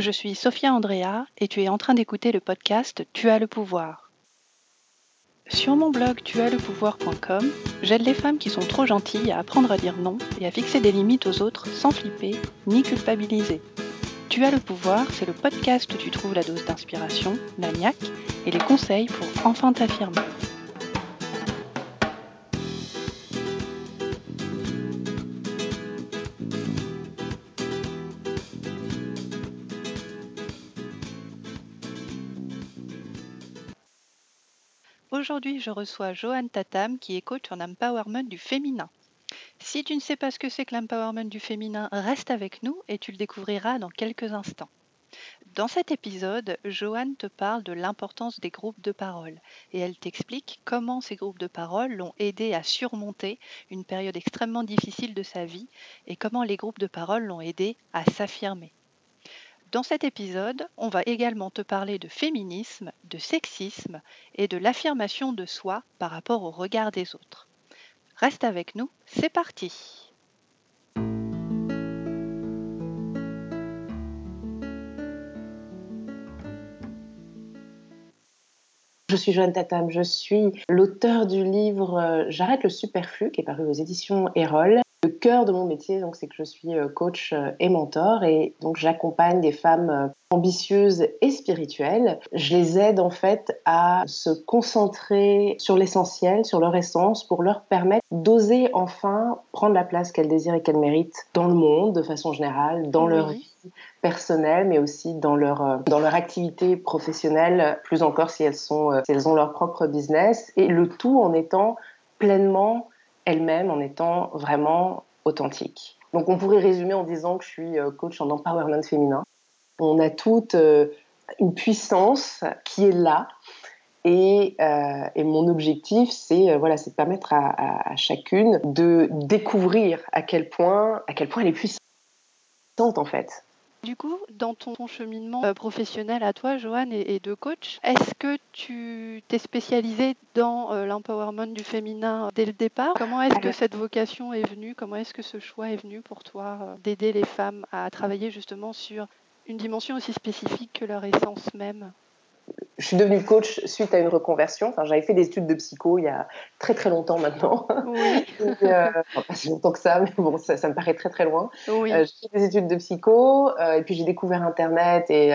je suis Sophia Andrea et tu es en train d'écouter le podcast Tu as le pouvoir. Sur mon blog tuaslepouvoir.com, j'aide les femmes qui sont trop gentilles à apprendre à dire non et à fixer des limites aux autres sans flipper ni culpabiliser. Tu as le pouvoir, c'est le podcast où tu trouves la dose d'inspiration, la niaque et les conseils pour enfin t'affirmer. Aujourd'hui, je reçois Joanne Tatam, qui est coach en empowerment du féminin. Si tu ne sais pas ce que c'est que l'empowerment du féminin, reste avec nous et tu le découvriras dans quelques instants. Dans cet épisode, Joanne te parle de l'importance des groupes de parole et elle t'explique comment ces groupes de parole l'ont aidé à surmonter une période extrêmement difficile de sa vie et comment les groupes de parole l'ont aidé à s'affirmer. Dans cet épisode, on va également te parler de féminisme, de sexisme et de l'affirmation de soi par rapport au regard des autres. Reste avec nous, c'est parti Je suis Joanne Tatam, je suis l'auteur du livre euh, J'arrête le superflu qui est paru aux éditions Erol le cœur de mon métier, donc, c'est que je suis euh, coach euh, et mentor et donc j'accompagne des femmes euh, ambitieuses et spirituelles. Je les aide en fait à se concentrer sur l'essentiel, sur leur essence, pour leur permettre d'oser enfin prendre la place qu'elles désirent et qu'elles méritent dans le monde de façon générale, dans leur vie personnelle, mais aussi dans leur dans leur activité professionnelle, plus encore si elles sont si elles ont leur propre business, et le tout en étant pleinement elle-même en étant vraiment authentique. Donc on pourrait résumer en disant que je suis euh, coach en empowerment féminin. On a toute euh, une puissance qui est là. Et, euh, mon objectif, c'est voilà, de permettre à, à, chacune de découvrir à quel point, à quel point elle est puissante en fait. Du coup, dans ton, cheminement euh, professionnel à toi, Joanne, et, de coach, est-ce que tu t'es spécialisée dans euh, l'empowerment du féminin dès le départ? Comment est-ce que cette vocation est venue? Comment est-ce que ce choix est venu pour toi euh, d'aider les femmes à travailler justement sur une dimension aussi spécifique que leur essence même? Je suis devenue coach suite à une reconversion. Enfin, j'avais fait des études de psycho il y a très très longtemps maintenant. Oui. euh, pas si longtemps que ça, mais bon, ça, ça me paraît très très loin. Oui. Euh, j'ai fait des études de psycho euh, et puis j'ai découvert Internet et,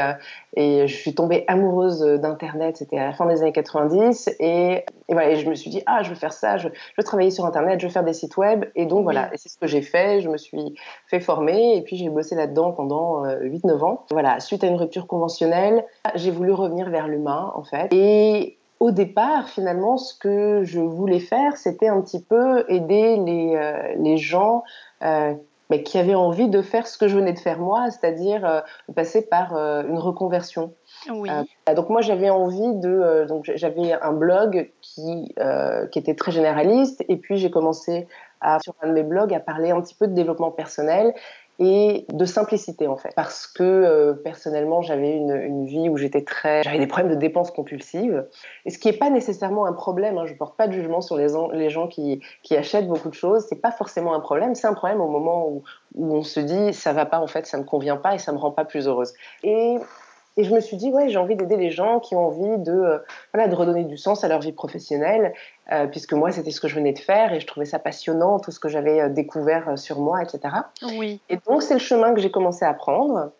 et je suis tombée amoureuse d'Internet. C'était à la fin des années 90 et, et voilà, et je me suis dit ah je veux faire ça, je, je veux travailler sur Internet, je veux faire des sites web et donc voilà, et c'est ce que j'ai fait. Je me suis fait former et puis j'ai bossé là-dedans pendant 8-9 euh, ans. Voilà, suite à une rupture conventionnelle, j'ai voulu revenir vers l'humain en fait. Et au départ, finalement, ce que je voulais faire, c'était un petit peu aider les, euh, les gens euh, mais qui avaient envie de faire ce que je venais de faire moi, c'est-à-dire euh, passer par euh, une reconversion. Oui. Euh, donc moi, j'avais envie de, donc j'avais un blog qui qui était très généraliste, et puis j'ai commencé à, sur un de mes blogs à parler un petit peu de développement personnel et de simplicité en fait. Parce que euh, personnellement j'avais une, vie où j'étais très j'avais des problèmes de dépenses compulsives. Et ce qui n'est pas nécessairement un problème hein, je porte pas de jugement sur les, gens qui, achètent beaucoup de choses. C'est pas forcément un problème. C'est un problème au moment où, on se dit ça va pas en fait ça me convient pas et ça me rend pas plus heureuse. Et et je me suis dit, ouais, j'ai envie d'aider les gens qui ont envie de, euh, voilà, de redonner du sens à leur vie professionnelle, euh, puisque moi, c'était ce que je venais de faire et je trouvais ça passionnant, tout ce que j'avais euh, découvert sur moi, etc. Oui. Et donc, c'est le chemin que j'ai commencé à prendre.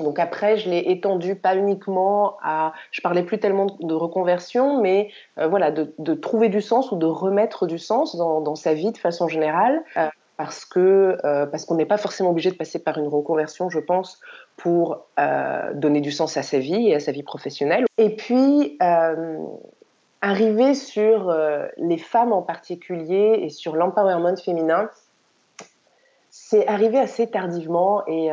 Donc après, je l'ai étendu pas uniquement à, je parlais plus tellement de reconversion, mais euh, voilà, de, de, trouver du sens ou de remettre du sens dans, dans sa vie de façon générale. Euh, parce que euh, parce qu'on n'est pas forcément obligé de passer par une reconversion, je pense, pour euh, donner du sens à sa vie et à sa vie professionnelle. Et puis euh, arriver sur les femmes en particulier et sur l'empowerment féminin, c'est arrivé assez tardivement et,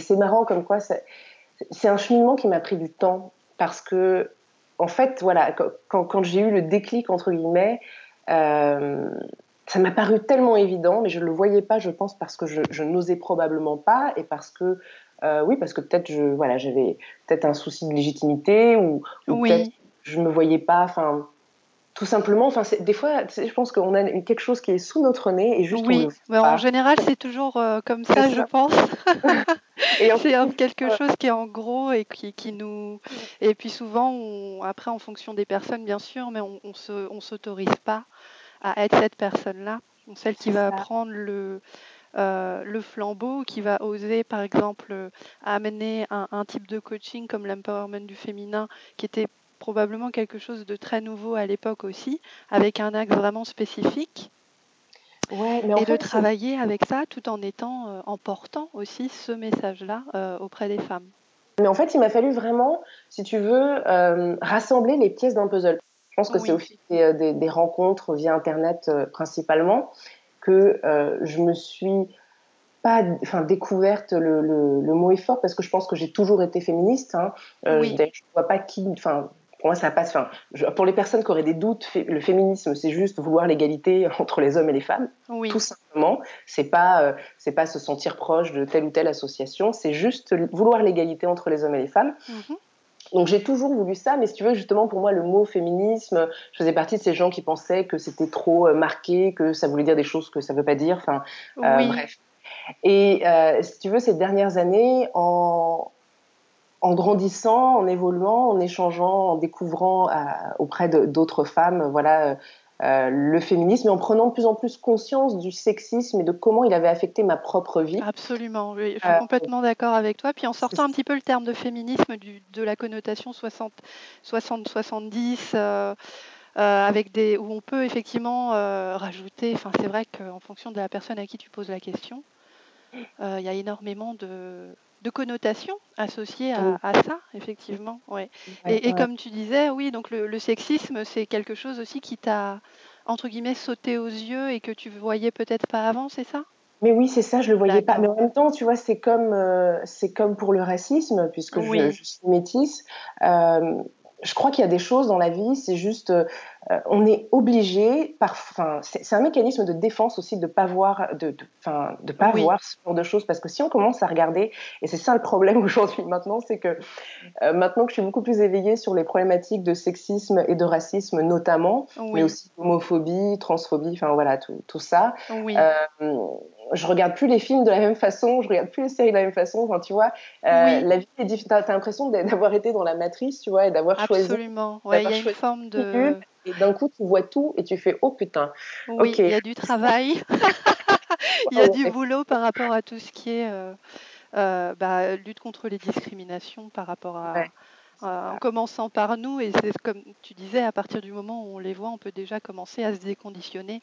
c'est marrant comme quoi c'est un cheminement qui m'a pris du temps parce que en fait voilà quand, j'ai eu le déclic entre guillemets ça m'a paru tellement évident, mais je ne le voyais pas, je pense, parce que je, je n'osais probablement pas et parce que, euh, oui, parce que peut-être je, voilà, j'avais peut-être un souci de légitimité ou, ou Oui. peut-être je me voyais pas, enfin, tout simplement, enfin, des fois, je pense qu'on a quelque chose qui est sous notre nez et juste on Oui, le pas. en général, c'est toujours euh, comme ça, je pense. c'est quelque chose qui est en gros et qui, qui nous. Et puis souvent, on, après, en fonction des personnes, bien sûr, mais on ne on s'autorise pas à être cette personne-là, celle qui va prendre le, euh, le flambeau, qui va oser, par exemple, amener un, un type de coaching comme l'empowerment du féminin, qui était probablement quelque chose de très nouveau à l'époque aussi, avec un axe vraiment spécifique. Ouais, mais et de travailler avec ça tout en étant, euh, en portant aussi ce message-là euh, auprès des femmes. Mais en fait, il m'a fallu vraiment, si tu veux, euh, rassembler les pièces d'un puzzle. Je pense que c'est au fil des, des, rencontres via Internet principalement que je me suis pas, enfin, découverte le, le, le, mot est fort parce que je pense que j'ai toujours été féministe. Hein. Oui. Je, je vois pas qui, enfin, pour moi, ça passe. Enfin, pour les personnes qui auraient des doutes, le féminisme, c'est juste vouloir l'égalité entre les hommes et les femmes, oui. tout simplement. C'est pas, euh, c'est pas se sentir proche de telle ou telle association. C'est juste vouloir l'égalité entre les hommes et les femmes. Mm-hmm. Donc j'ai toujours voulu ça, mais si tu veux, justement, pour moi, le mot féminisme, je faisais partie de ces gens qui pensaient que c'était trop euh, marqué, que ça voulait dire des choses que ça veut pas dire. Enfin, euh, oui. bref. Et euh, si tu veux, ces dernières années, en, en grandissant, en évoluant, en échangeant, en découvrant euh, auprès d'autres femmes, voilà, euh, le féminisme et en prenant de plus en plus conscience du sexisme et de comment il avait affecté ma propre vie. Absolument, oui, je suis euh, complètement d'accord avec toi. Puis en sortant un petit peu le terme de féminisme du, de la connotation 60-70, euh, avec des, où on peut effectivement rajouter, enfin c'est vrai qu'en fonction de la personne à qui tu poses la question, il y a énormément de, de connotations associées à, ça, effectivement. Ouais. et, comme tu disais, oui, donc le, sexisme, c'est quelque chose aussi qui t'a, entre guillemets, sauté aux yeux et que tu voyais peut-être pas avant, c'est ça? Mais oui, c'est ça, je le voyais pas. Mais en même temps, tu vois, c'est comme, euh, c'est comme pour le racisme, puisque je, suis métisse. Euh, je crois qu'il y a des choses dans la vie, c'est juste, euh, on est obligé, enfin, c'est un mécanisme de défense aussi de pas voir, de, enfin, de, pas voir ce genre de choses, parce que si on commence à regarder, et c'est ça le problème aujourd'hui maintenant, c'est que euh, maintenant que je suis beaucoup plus éveillée sur les problématiques de sexisme et de racisme notamment, mais aussi homophobie, transphobie, enfin voilà, tout, tout ça. Oui. Euh, je regarde plus les films de la même façon, je regarde plus les séries de la même façon. Enfin, tu vois, euh, la vie est difficile. T'as as, l'impression d'avoir été dans la matrice, tu vois, et d'avoir choisi. Absolument. Ouais, il y a une forme de. Et d'un coup, tu vois tout et tu fais oh putain. Oui, il y a du travail. Il y a du boulot par rapport à tout ce qui est euh, euh, bah, lutte contre les discriminations par rapport à. Ouais. en commençant par nous, et c'est comme tu disais, à partir du moment où on les voit, on peut déjà commencer à se déconditionner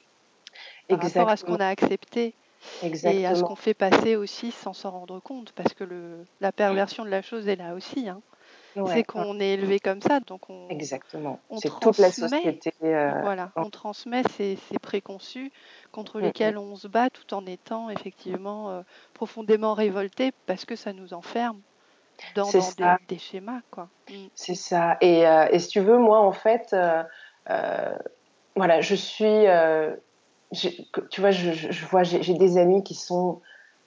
par Exactement. rapport à ce qu'on a accepté Exactement. et à ce qu'on fait passer aussi sans s'en rendre compte, parce que le, la perversion de la chose est là aussi. Hein. Ouais, c'est qu'on ouais. est élevé comme ça, donc on. Exactement. C'est toute la société. Euh... Voilà, on transmet ces, ces préconçus contre mm -hmm. lesquels on se bat, tout en étant effectivement euh, profondément révolté parce que ça nous enferme dans, dans des, des, schémas, quoi. Mm. C'est ça. Et, euh, et, si tu veux, moi, en fait, voilà, je suis tu vois, je, je vois, j'ai des amies qui sont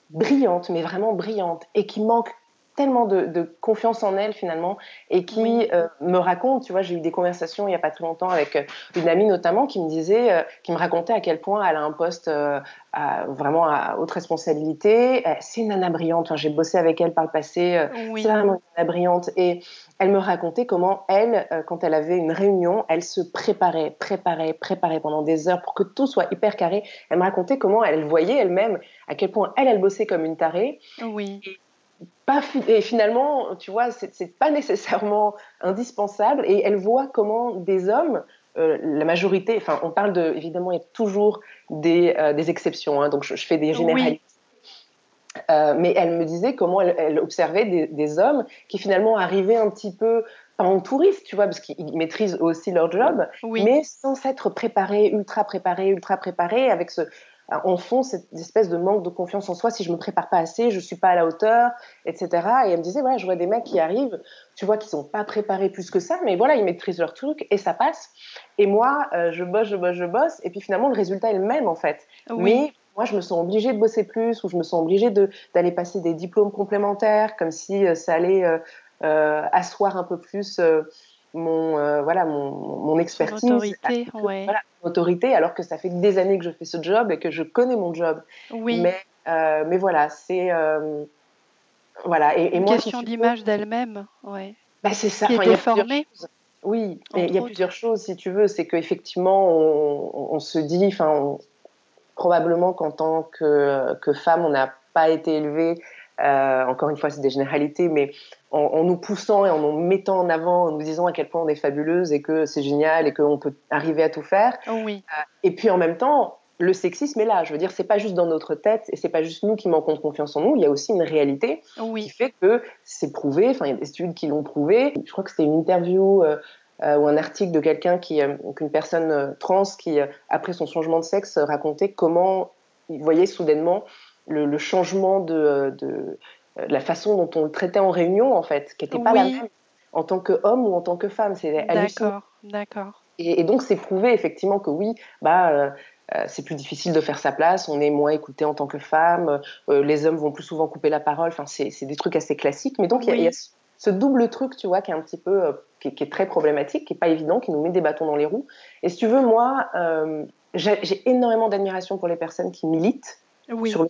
brillantes, mais vraiment brillantes, et qui manquent tellement de, de, confiance en elles finalement et qui oui. euh, me racontent, tu vois, j'ai eu des conversations il n'y a pas très longtemps avec euh, une amie notamment qui me disait, euh, qui me racontait à quel point elle a un poste euh, à, vraiment à haute responsabilité. C'est une nana brillante, enfin, j'ai bossé avec elle par le passé, oui. c'est vraiment une nana brillante et elle me racontait comment elle, quand elle avait une réunion, elle se préparait, préparait, préparait pendant des heures pour que tout soit hyper carré. Elle me racontait comment elle voyait elle-même à quel point elle, elle bossait comme une tarée. Oui. Et, pas et finalement, tu vois, c'est pas nécessairement indispensable. Et elle voit comment des hommes, euh, la majorité, enfin, on parle de, évidemment, il y a toujours des, euh, des exceptions, hein, donc je, je, fais des généralités. Oui. Euh, mais elle me disait comment elle, elle observait des, des, hommes qui finalement arrivaient un petit peu, pas en touriste, tu vois, parce qu'ils maîtrisent aussi leur job, oui. mais sans s'être préparés, ultra préparés, ultra préparés, avec ce, en fond cette espèce de manque de confiance en soi. Si je me prépare pas assez je suis pas à la hauteur etc et elle me disait voilà je vois des mecs qui arrivent tu vois qui sont pas préparés plus que ça mais voilà ils maîtrisent leur truc et ça passe. Et moi euh, je bosse je bosse je bosse et puis finalement le résultat est le même en fait. Oui. mais moi je me sens obligée de bosser plus ou je me sens obligée de d'aller passer des diplômes complémentaires comme si euh, ça allait euh, euh asseoir un peu plus euh, mon euh, voilà mon, mon expertise. autorité que, ouais. voilà, autorité alors que ça fait des années que je fais ce job et que je connais mon job oui mais euh, mais voilà c'est euh, voilà. Et, Une question d'image d'elle-même, ouais. Bah, c'est ça. Qui est déformée. Oui, mais il y a plusieurs choses, si tu veux. C'est qu'effectivement, on, on, se dit, enfin, probablement qu'en tant que, que femme, on n'a pas été élevé. Euh, encore une fois, c'est des généralités, mais en, en, nous poussant et en nous mettant en avant, en nous disant à quel point on est fabuleuse et que c'est génial et qu'on peut arriver à tout faire. Oh oui. Euh, et puis en même temps, le sexisme est là. Je veux dire, c'est pas juste dans notre tête et c'est pas juste nous qui manquons de confiance en nous. Il y a aussi une réalité oui. qui fait que c'est prouvé. Enfin, il y a des études qui l'ont prouvé. Je crois que c'était une interview euh, euh, ou un article de quelqu'un qui, euh, une personne euh, trans qui, après son changement de sexe, racontait comment il voyait soudainement le, le changement de, de, de, la façon dont on le traitait en réunion, en fait, qui n'était pas oui. la même en tant qu'homme ou en tant que femme. C'est. D'accord, d'accord. Et, et, donc, c'est prouvé effectivement que oui, bah, euh, c'est plus difficile de faire sa place, on est moins écouté en tant que femme, euh, les hommes vont plus souvent couper la parole, enfin, c'est des trucs assez classiques. Mais donc, il oui. y, y, a ce double truc, tu vois, qui est un petit peu, euh, qui, qui, est très problématique, qui est pas évident, qui nous met des bâtons dans les roues. Et si tu veux, moi, euh, j'ai énormément d'admiration pour les personnes qui militent oui. sur le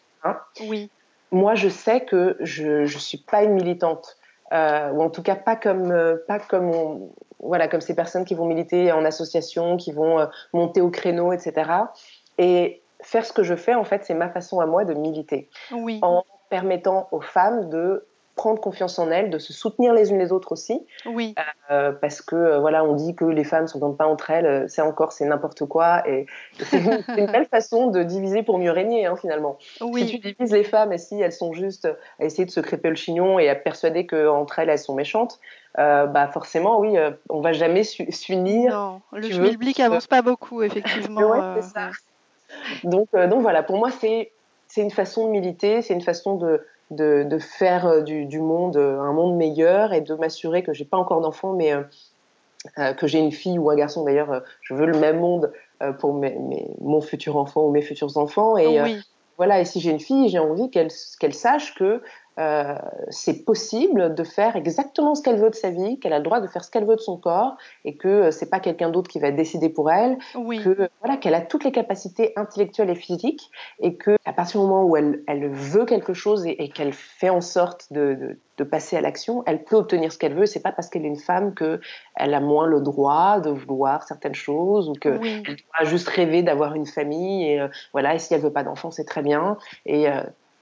Oui. Moi, je sais que je je suis pas une militante, euh, ou en tout cas pas comme euh, pas comme on, voilà comme ces personnes qui vont militer en association, qui vont euh, monter au créneau, etc. Et faire ce que je fais, en fait, c'est ma façon à moi de militer, oui. en permettant aux femmes de prendre confiance en elles, de se soutenir les unes les autres aussi. Oui. Euh, parce que euh, voilà, on dit que les femmes s'entendent pas entre elles, euh, c'est encore c'est n'importe quoi et, c'est une, une, belle façon de diviser pour mieux régner hein, finalement. Oui. Si tu divises les femmes et si elles sont juste à essayer de se crêper le chignon et à persuader qu'entre elles elles sont méchantes, euh, bah forcément oui, euh, on va jamais s'unir. Non, le schmilblick avance pas beaucoup effectivement. ouais, c'est ça. Donc donc voilà, pour moi c'est c'est une façon de militer, c'est une façon de de, de faire euh, du, du, monde euh, un monde meilleur et de m'assurer que j'ai pas encore d'enfants, mais euh, que j'ai une fille ou un garçon. D'ailleurs, je veux le même monde pour mes, mes, mon futur enfant ou mes futurs enfants. Et oui. voilà, et si j'ai une fille, j'ai envie qu'elle qu'elle sache que euh, c'est possible de faire exactement ce qu'elle veut de sa vie, qu'elle a le droit de faire ce qu'elle veut de son corps, et que euh, c'est pas quelqu'un d'autre qui va décider pour elle, oui. que voilà qu'elle a toutes les capacités intellectuelles et physiques, et que à partir du moment où elle, elle veut quelque chose et, et qu'elle fait en sorte de, de, de passer à l'action, elle peut obtenir ce qu'elle veut. C'est pas parce qu'elle est une femme que elle a moins le droit de vouloir certaines choses ou que oui. elle doit juste rêver d'avoir une famille et euh, voilà. Et si elle veut pas d'enfant, c'est très bien. Et euh,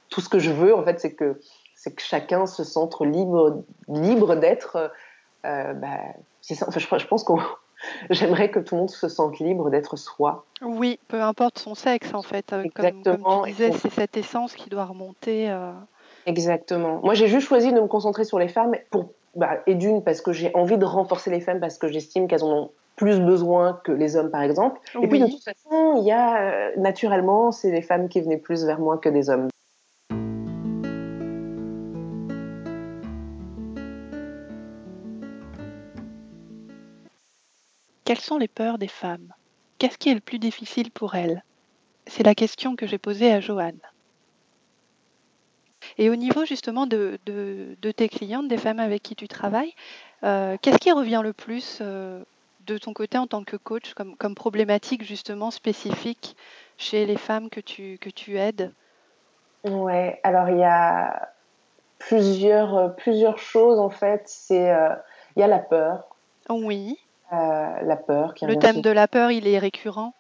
tout ce que je veux, en fait, c'est que c'est que chacun se sente libre, libre d'être. Euh, bah, c'est ça. Enfin, je, je pense que j'aimerais que tout le monde se sente libre d'être soi. Oui, peu importe son sexe, en fait. Exactement. Comme, comme tu disais, c'est cette essence qui doit remonter. Euh... Exactement. Moi, j'ai juste choisi de me concentrer sur les femmes pour, bah, et d'une parce que j'ai envie de renforcer les femmes parce que j'estime qu'elles en ont plus besoin que les hommes, par exemple. Oui. Et puis, de toute façon, il y a euh, naturellement, c'est les femmes qui venaient plus vers moi que des hommes. Quelles sont les peurs des femmes? Qu'est-ce qui est le plus difficile pour elles? C'est la question que j'ai posée à Joanne. Et au niveau justement de, de, de, tes clientes, des femmes avec qui tu travailles, euh, qu'est-ce qui revient le plus euh, de ton côté en tant que coach comme, comme, problématique justement spécifique chez les femmes que tu, que tu aides? Ouais, alors il y a plusieurs, plusieurs choses en fait. C'est euh, il y a la peur. Oui. Euh, la peur qui Le thème de la peur, il est récurrent?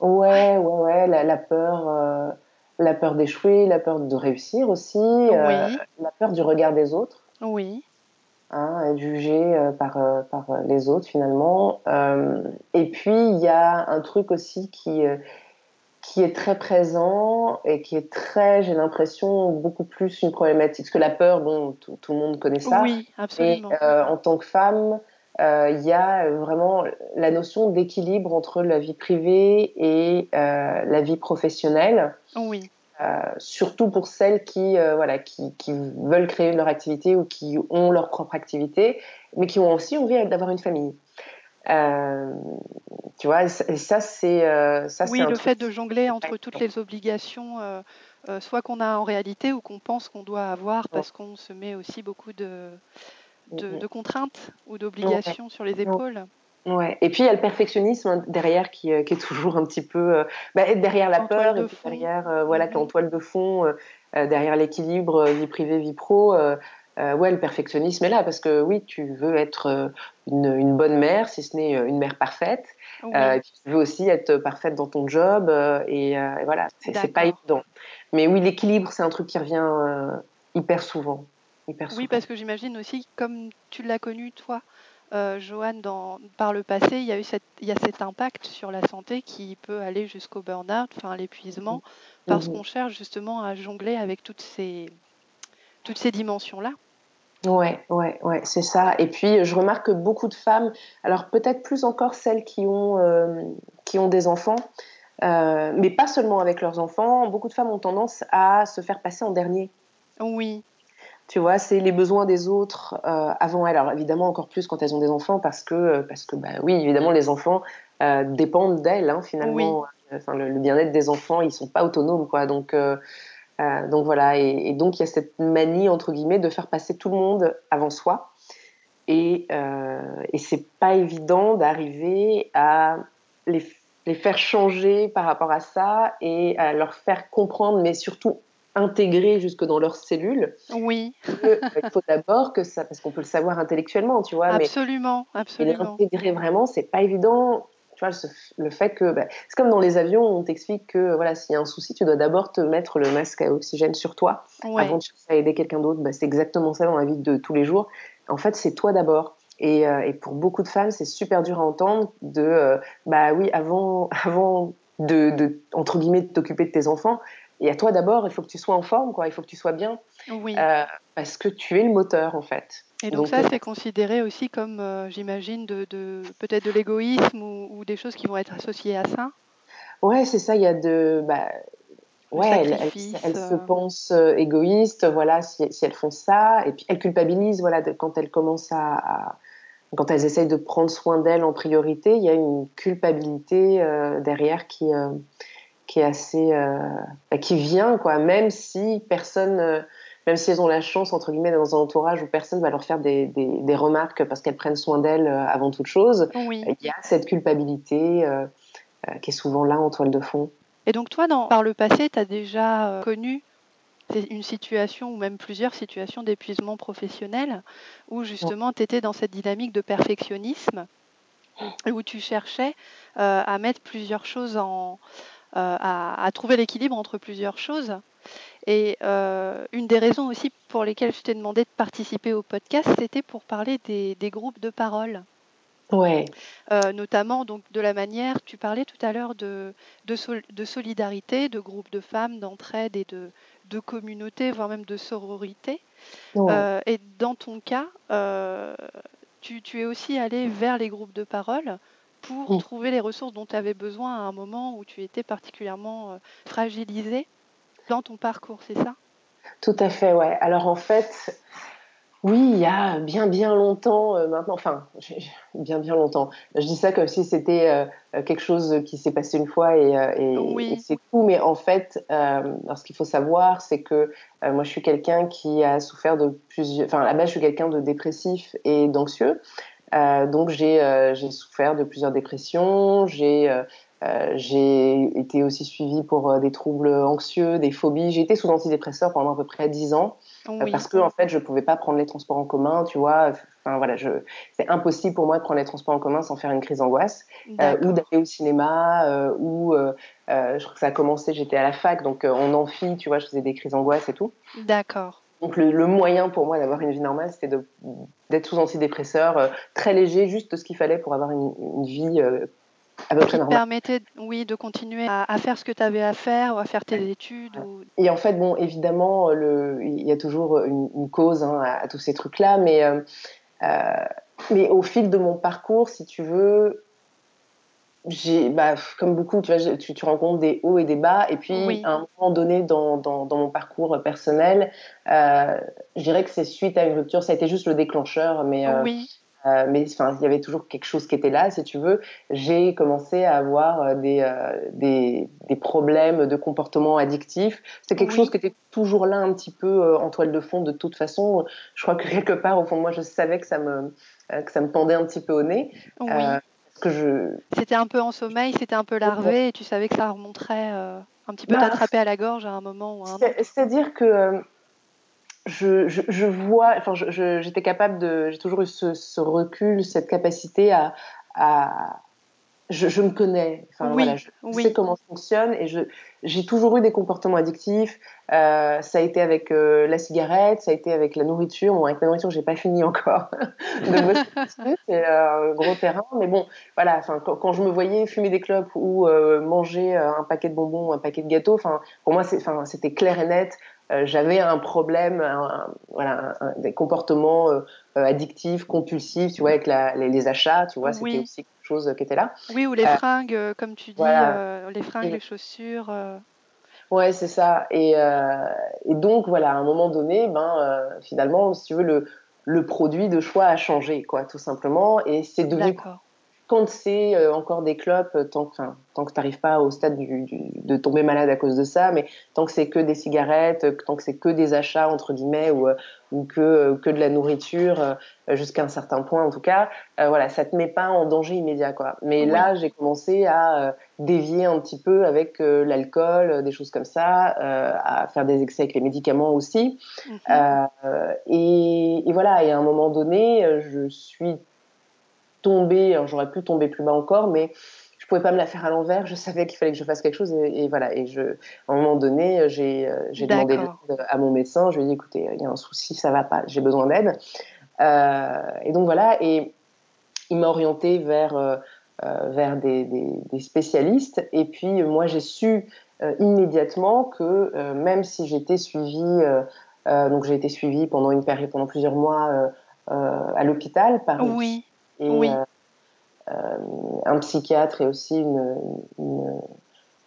Ouais, ouais, ouais, la, la peur, euh, la peur d'échouer, la peur de réussir aussi, oui. la peur du regard des autres. Oui. Hein, être jugé par, par les autres finalement. Euh, et puis il y a un truc aussi qui qui est très présent et qui est très, j'ai l'impression, beaucoup plus une problématique. Parce que la peur, bon, tout, tout le monde connaît ça. Oui, absolument. Euh, en tant que femme, il euh, y a vraiment la notion d'équilibre entre la vie privée et euh, la vie professionnelle. Oui. surtout pour celles qui, voilà, qui, qui, veulent créer leur activité ou qui ont leur propre activité, mais qui ont aussi envie d'avoir une famille. Euh, tu vois, et ça, c'est. Euh, oui, le truc fait de jongler entre toutes les obligations, euh, euh, soit qu'on a en réalité ou qu'on pense qu'on doit avoir parce qu'on se met aussi beaucoup de, de, de contraintes ou d'obligations ouais. sur les épaules. Ouais. Et puis il y a le perfectionnisme derrière qui, qui est toujours un petit peu bah, derrière la en peur et puis derrière euh, voilà en toile de fond derrière l'équilibre vie privée, vie pro, ouais, le perfectionnisme est là parce que oui, tu veux être une, une bonne mère, si ce n'est une mère parfaite. Oui. tu veux aussi être parfaite dans ton job et, et voilà, c'est pas évident. Mais oui, l'équilibre, c'est un truc qui revient hyper souvent. Hyper oui, parce que j'imagine aussi, comme tu l'as connu toi, euh, Joanne, dans, par le passé, il y, a eu cette, il y a cet impact sur la santé qui peut aller jusqu'au burn-out, enfin l'épuisement, mmh. parce mmh. qu'on cherche justement à jongler avec toutes ces, toutes ces dimensions-là. Ouais, ouais, ouais, c'est ça. Et puis, je remarque que beaucoup de femmes, alors peut-être plus encore celles qui ont, euh, qui ont des enfants, euh, mais pas seulement avec leurs enfants, beaucoup de femmes ont tendance à se faire passer en dernier. Oui. Tu vois, c'est les besoins des autres euh, avant elles. Alors évidemment encore plus quand elles ont des enfants parce que euh, parce que bah oui évidemment les enfants euh, dépendent d'elles hein, finalement. Oui. Enfin le, le bien-être des enfants ils sont pas autonomes quoi donc euh, donc voilà et, et, donc il y a cette manie entre guillemets de faire passer tout le monde avant soi et et c'est pas évident d'arriver à les les faire changer par rapport à ça et à leur faire comprendre mais surtout intégrer jusque dans leurs cellules. Oui. il faut d'abord que ça, parce qu'on peut le savoir intellectuellement, tu vois, absolument, mais absolument. l'intégrer vraiment, c'est pas évident. Tu vois, le fait que, bah, c'est comme dans les avions, on t'explique que voilà, s'il y a un souci, tu dois d'abord te mettre le masque à oxygène sur toi ouais. avant de chercher à aider quelqu'un d'autre. Bah, c'est exactement ça dans la vie de tous les jours. En fait, c'est toi d'abord. Et, euh, et, pour beaucoup de femmes, c'est super dur à entendre de, euh, bah oui, avant, avant de, de entre guillemets, de t'occuper de tes enfants, et à toi d'abord, il faut que tu sois en forme, quoi. Il faut que tu sois bien. Oui. Euh, parce que tu es le moteur, en fait. Et donc, donc ça, euh, c'est considéré aussi comme, euh, j'imagine, de, de peut-être de l'égoïsme ou, ou, des choses qui vont être associées à ça? Ouais, c'est ça. Il y a de, bah, ouais, elles elle, elle, se pensent égoïstes, voilà, si, si, elles font ça, et puis elles culpabilisent, voilà, de, quand elles commencent à, à quand elles essayent de prendre soin d'elles en priorité, il y a une culpabilité derrière qui qui est assez euh, qui vient quoi. Même si personne euh, même si elles ont la chance entre guillemets dans un entourage où personne va leur faire des, des, des remarques parce qu'elles prennent soin d'elles euh, avant toute chose oui. il y a cette culpabilité euh, qui est souvent là en toile de fond. Et donc toi dans, par le passé tu as déjà connu une situation ou même plusieurs situations d'épuisement professionnel où justement tu étais dans cette dynamique de perfectionnisme où tu cherchais à mettre plusieurs choses en, à, à, trouver l'équilibre entre plusieurs choses. Et euh, une des raisons aussi pour lesquelles je t'ai demandé de participer au podcast, c'était pour parler des, des, groupes de parole. Ouais. Euh, notamment donc de la manière, tu parlais tout à l'heure de, de, sol, de, solidarité, de groupes de femmes, d'entraide et de, de communauté, voire même de sororité. Ouais. et dans ton cas, euh, tu, tu, es aussi allé vers les groupes de parole pour mmh. trouver les ressources dont tu avais besoin à un moment où tu étais particulièrement euh, fragilisée dans ton parcours, c'est ça? Tout à fait, ouais. Alors en fait, oui, il y a bien bien longtemps euh, maintenant, enfin bien bien longtemps. Je dis ça comme si c'était euh, quelque chose qui s'est passé une fois et, euh, et, oui. et c'est tout, mais en fait, euh, ce qu'il faut savoir, c'est que euh, moi je suis quelqu'un qui a souffert de plusieurs, enfin à la base je suis quelqu'un de dépressif et d'anxieux. Euh, donc j'ai euh, j'ai souffert de plusieurs dépressions, j'ai euh, j'ai été aussi suivie pour des troubles anxieux, des phobies. J'ai été sous antidépresseurs pendant à peu près 10 ans oui. parce que en fait je pouvais pas prendre les transports en commun, tu vois. Enfin voilà, c'est impossible pour moi de prendre les transports en commun sans faire une crise d'angoisse euh, ou d'aller au cinéma euh, ou euh, je crois que ça a commencé, j'étais à la fac donc en amphi, tu vois, je faisais des crises d'angoisse et tout. D'accord. Donc le, le, moyen pour moi d'avoir une vie normale, c'était d'être sous antidépresseurs, euh, très léger, juste ce qu'il fallait pour avoir une, une vie euh, à peu près normale. permettait, oui, de continuer à, à faire ce que tu avais à faire, ou à faire tes études. Ou... Et en fait, bon, évidemment, il y a toujours une, une cause hein, à, à, tous ces trucs-là, mais, euh, mais au fil de mon parcours, si tu veux, j'ai bah, comme beaucoup tu vois tu, tu, rencontres des hauts et des bas. Et puis oui. à un moment donné dans, dans, dans mon parcours personnel euh, je dirais que c'est suite à une rupture. Ça a été juste le déclencheur mais euh, oui. euh, mais enfin il y avait toujours quelque chose qui était là si tu veux. J'ai commencé à avoir des, euh, des, des problèmes de comportement addictif. C'est quelque oui. chose qui était toujours là un petit peu euh, en toile de fond de toute façon. Je crois que quelque part au fond moi je savais que ça me que ça me pendait un petit peu au nez. Oui que je... C'était un peu en sommeil, c'était un peu larvé et tu savais que ça remonterait euh, un petit peu Bah, t'attraper à la gorge à un moment ou à un autre. C'est- C'est-à-dire que euh, je, je, je vois, enfin, j'étais capable de, j'ai toujours eu ce, ce recul, cette capacité à, à je, je me connais, enfin voilà, Oui, je sais comment je fonctionne et j'ai toujours eu des comportements addictifs. Euh, ça a été avec euh, la cigarette, ça a été avec la nourriture. Bon, avec la nourriture, j'ai pas fini encore de bosser dessus, c'est euh, un gros terrain. Mais bon, voilà, enfin, quand, quand je me voyais fumer des clopes ou euh, manger euh, un paquet de bonbons, un paquet de gâteaux, enfin, pour moi, c'était clair et net. Euh, j'avais un problème, un, un, voilà, un, des comportements euh, addictifs, compulsifs, tu vois, avec la, les, les achats, tu vois, c'était Oui, aussi chose qui était là. oui, ou les Euh, fringues, euh, comme tu dis, voilà. euh, les fringues, Et- les chaussures. euh, ouais, c'est ça. Et, euh, et donc, voilà, à un moment donné, ben, euh, finalement, si tu veux, le, le produit de choix a changé, quoi, tout simplement. Et c'est devenu D'accord. Quand c'est euh, encore des clopes, euh, tant, enfin, tant que tu n'arrives pas au stade du, du, de tomber malade à cause de ça, mais tant que c'est que des cigarettes, euh, tant que c'est que des achats, entre guillemets, ou, ou que, que de la nourriture, jusqu'à un certain point en tout cas, euh, voilà, ça te met pas en danger immédiat. Quoi. Mais Oui. là, j'ai commencé à euh, dévier un petit peu avec l'alcool, des choses comme ça, à faire des excès avec les médicaments aussi. Mhm. Et, et voilà, et à un moment donné, je suis tombée, alors j'aurais pu tomber plus bas encore, mais je pouvais pas me la faire à l'envers. Je savais qu'il fallait que je fasse quelque chose et, et voilà. Et je, à un moment donné, j'ai euh, j'ai demandé l'aide à mon médecin. Je lui ai dit, écoutez, il y a un souci, ça va pas, j'ai besoin d'aide. Euh, et donc voilà. Et il m'a orienté vers euh, euh, vers des, des, des, spécialistes. Et puis moi, j'ai su euh, immédiatement que euh, même si j'étais suivie, euh, donc j'ai été suivie pendant une période, pendant plusieurs mois à l'hôpital par Oui, et oui. euh, un psychiatre et aussi une, une,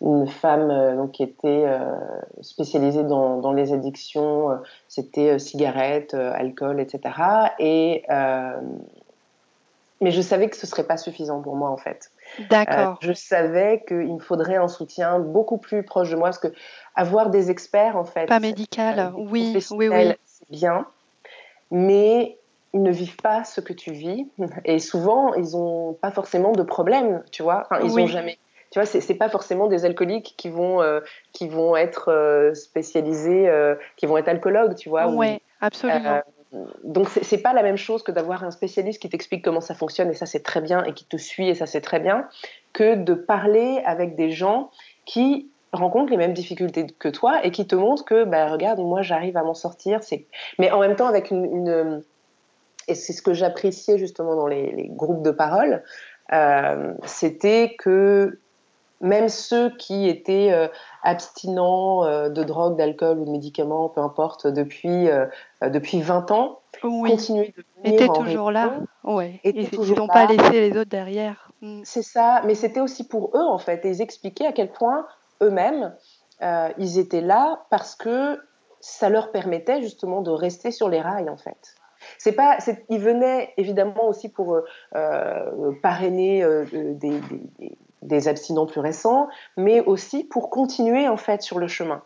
une femme euh, donc, qui était euh, spécialisée dans, dans, les addictions, euh, c'était cigarettes, alcool, etc. Et, mais je savais que ce serait pas suffisant pour moi en fait. D'accord. je savais qu'il me faudrait un soutien beaucoup plus proche de moi parce que avoir des experts en fait, Pas médical, oui, oui, oui. c'est bien, mais ne vivent pas ce que tu vis et souvent ils ont pas forcément de problème, tu vois. Enfin, ils Oui. ont jamais. Tu vois, c'est pas forcément des alcooliques qui vont euh, qui vont être euh, spécialisés, euh, qui vont être alcoologues, tu vois. Ouais, ou, absolument. donc c'est pas la même chose que d'avoir un spécialiste qui t'explique comment ça fonctionne et ça c'est très bien et qui te suit et ça c'est très bien, que de parler avec des gens qui rencontrent les mêmes difficultés que toi et qui te montrent que bah regarde moi j'arrive à m'en sortir c'est mais en même temps avec une, une et c'est ce que j'appréciais justement dans les, les, groupes de parole euh, c'était que même ceux qui étaient euh, abstinents euh, de drogue, d'alcool ou de médicaments, peu importe, depuis, depuis 20 ans, oui. continuaient de venir étaient en toujours là. Ouais. étaient Ils n'ont pas laissé les autres derrière. Mm. C'est ça, mais c'était aussi pour eux en fait, et ils expliquaient à quel point eux-mêmes, ils étaient là parce que ça leur permettait justement de rester sur les rails en fait. C'est pas, ils venaient évidemment aussi pour euh, parrainer euh, des, des, des, abstinents plus récents, mais aussi pour continuer en fait sur le chemin,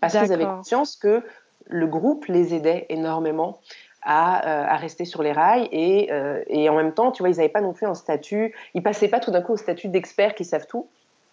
parce qu'ils avaient conscience que le groupe les aidait énormément à, euh, à, rester sur les rails et, euh, et, en même temps, tu vois, ils n'avaient pas non plus un statut, ils passaient pas tout d'un coup au statut d'experts qui savent tout.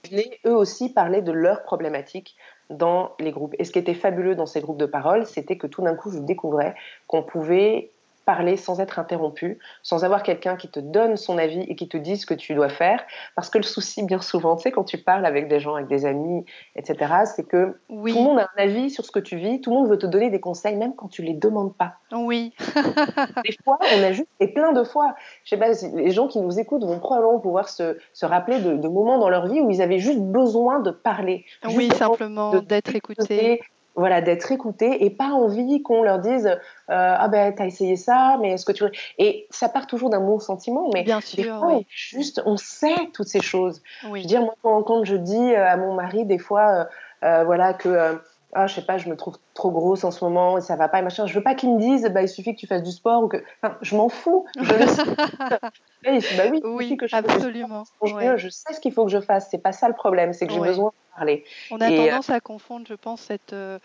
Ils venaient eux aussi parler de leurs problématiques dans les groupes. Et ce qui était fabuleux dans ces groupes de parole, c'était que tout d'un coup, je découvrais qu'on pouvait parler sans être interrompu, sans avoir quelqu'un qui te donne son avis et qui te dise ce que tu dois faire. Parce que le souci, bien souvent, tu sais, quand tu parles avec des gens, avec des amis, etc., c'est que oui. tout le monde a un avis sur ce que tu vis, tout le monde veut te donner des conseils, même quand tu les demandes pas. Oui. des fois, on a juste, et plein de fois, je sais pas, les gens qui nous écoutent vont probablement pouvoir se, se rappeler de, de, moments dans leur vie où ils avaient juste besoin de parler. Oui, simplement d'être écouté voilà, d'être écouté et pas envie qu'on leur dise euh, ah ben t'as essayé ça, mais est-ce que tu et ça part toujours d'un bon sentiment, mais Bien sûr, fois oui. on, juste on sait toutes ces choses. Oui. Je veux dire moi quand, quand je dis à mon mari des fois euh, voilà que ah je sais pas je me trouve trop grosse en ce moment et ça va pas et machin, je veux pas qu'il me dise bah il suffit que tu fasses du sport ou que enfin je m'en fous, je le sais. bah oui, oui, que je absolument. fasse ouais. je sais ce qu'il faut que je fasse, c'est pas ça le problème, c'est que j'ai ouais. besoin de parler. On a et, tendance à confondre, je pense, cette, euh,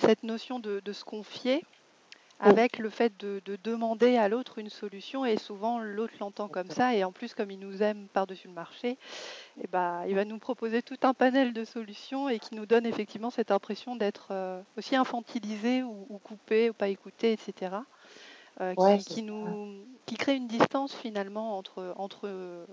cette notion de, de, se confier avec le fait de, de demander à l'autre une solution et souvent l'autre l'entend comme ça et en plus comme il nous aime par-dessus le marché, eh ben, il va nous proposer tout un panel de solutions et qui nous donne effectivement cette impression d'être euh, aussi infantilisé ou, ou, coupé ou pas écouté, etc. Euh, qui, c'est qui, ça. nous, qui crée une distance finalement entre, entre,